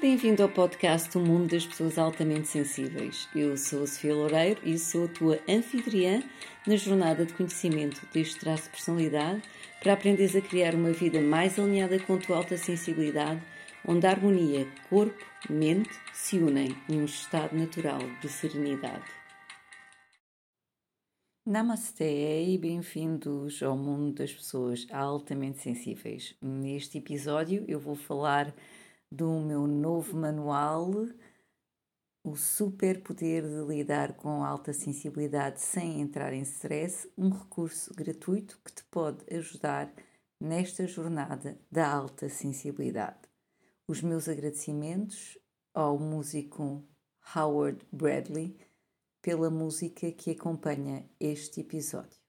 Bem-vindo ao podcast O Mundo das Pessoas Altamente Sensíveis. Eu sou a Sofia Loureiro e sou a tua anfitriã na jornada de conhecimento deste traço de personalidade para aprenderes a criar uma vida mais alinhada com a tua alta sensibilidade, onde a harmonia corpo-mente se unem em um estado natural de serenidade. Namaste e bem-vindos ao mundo das pessoas altamente sensíveis. Neste episódio eu vou falar do meu novo manual, O Super Poder de Lidar com Alta Sensibilidade Sem Entrar em Stress, um recurso gratuito que te pode ajudar nesta jornada da alta sensibilidade. Os meus agradecimentos ao músico Howard Bradley pela música que acompanha este episódio.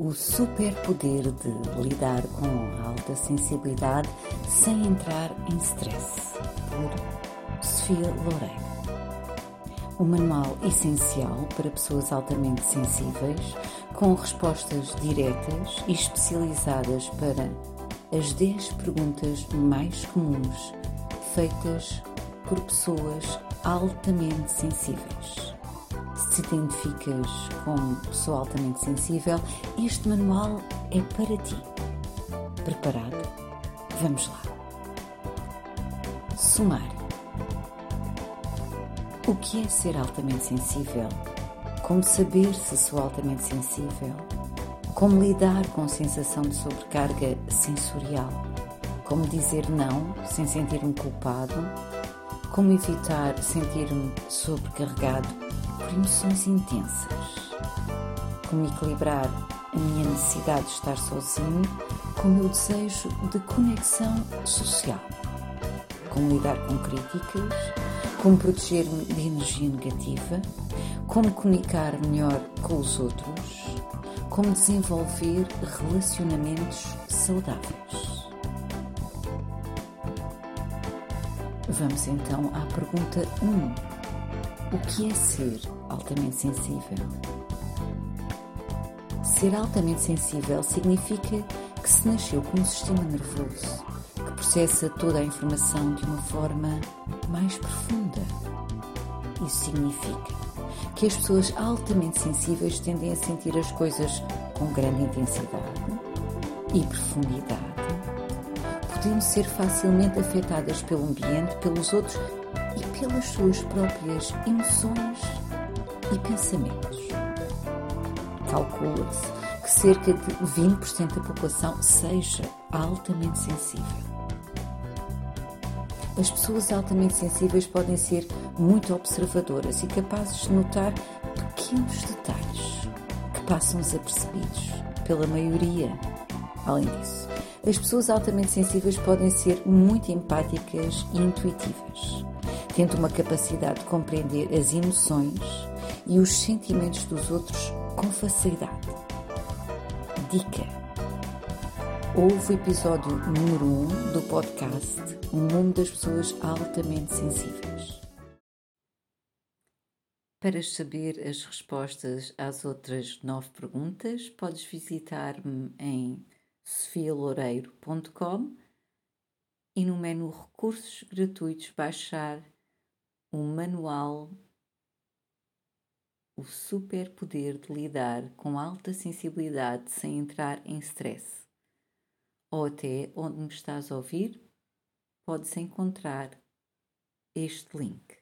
O superpoder de lidar com alta sensibilidade sem entrar em stress, por Sofia Loureiro. Um manual essencial para pessoas altamente sensíveis, com respostas diretas e especializadas para as 10 perguntas mais comuns feitas por pessoas altamente sensíveis. Se identificas como pessoa altamente sensível, este manual é para ti. Preparado? Vamos lá. Sumário. O que é ser altamente sensível? Como saber se sou altamente sensível? Como lidar com a sensação de sobrecarga sensorial? Como dizer não sem sentir-me culpado? Como evitar sentir-me sobrecarregado por emoções intensas? Como equilibrar a minha necessidade de estar sozinho com o meu desejo de conexão social? Como lidar com críticas? Como proteger-me de energia negativa? Como comunicar melhor com os outros? Como desenvolver relacionamentos saudáveis? Vamos então à pergunta 1. O que é ser altamente sensível? Ser altamente sensível significa que se nasceu com um sistema nervoso que processa toda a informação de uma forma mais profunda. Isso significa que as pessoas altamente sensíveis tendem a sentir as coisas com grande intensidade e profundidade podemos ser facilmente afetadas pelo ambiente, pelos outros e pelas suas próprias emoções e pensamentos. Calcula-se que cerca de 20% da população seja altamente sensível. As pessoas altamente sensíveis podem ser muito observadoras e capazes de notar pequenos detalhes que passam desapercebidos pela maioria. Além disso, as pessoas altamente sensíveis podem ser muito empáticas e intuitivas, tendo uma capacidade de compreender as emoções e os sentimentos dos outros com facilidade. Dica: Houve o episódio número 1 um do podcast O Mundo das Pessoas Altamente Sensíveis. Para saber as respostas às outras nove perguntas, podes visitar-me em sofialoureiro.com e no menu Recursos Gratuitos baixar o manual O Super Poder de Lidar com Alta Sensibilidade sem entrar em stress. Ou até onde me estás a ouvir, podes encontrar este link.